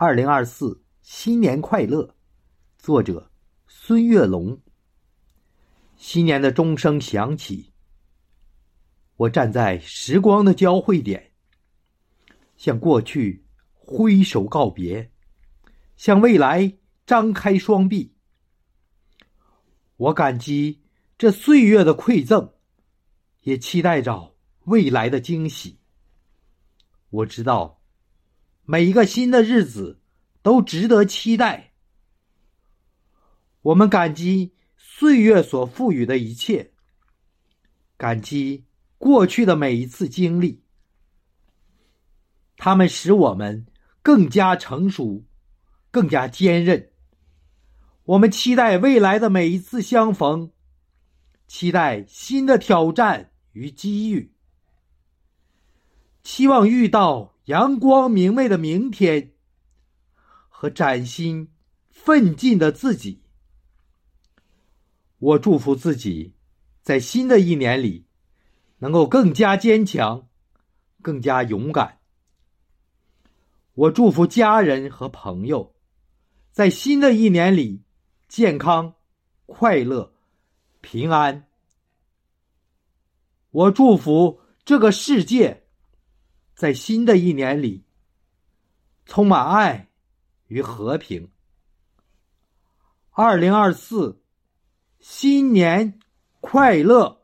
二零二四新年快乐，作者孙月龙。新年的钟声响起，我站在时光的交汇点，向过去挥手告别，向未来张开双臂。我感激这岁月的馈赠，也期待着未来的惊喜。我知道。每一个新的日子都值得期待。我们感激岁月所赋予的一切，感激过去的每一次经历，他们使我们更加成熟，更加坚韧。我们期待未来的每一次相逢，期待新的挑战与机遇，期望遇到。阳光明媚的明天，和崭新奋进的自己。我祝福自己，在新的一年里，能够更加坚强，更加勇敢。我祝福家人和朋友，在新的一年里，健康、快乐、平安。我祝福这个世界。在新的一年里，充满爱与和平。二零二四，新年快乐！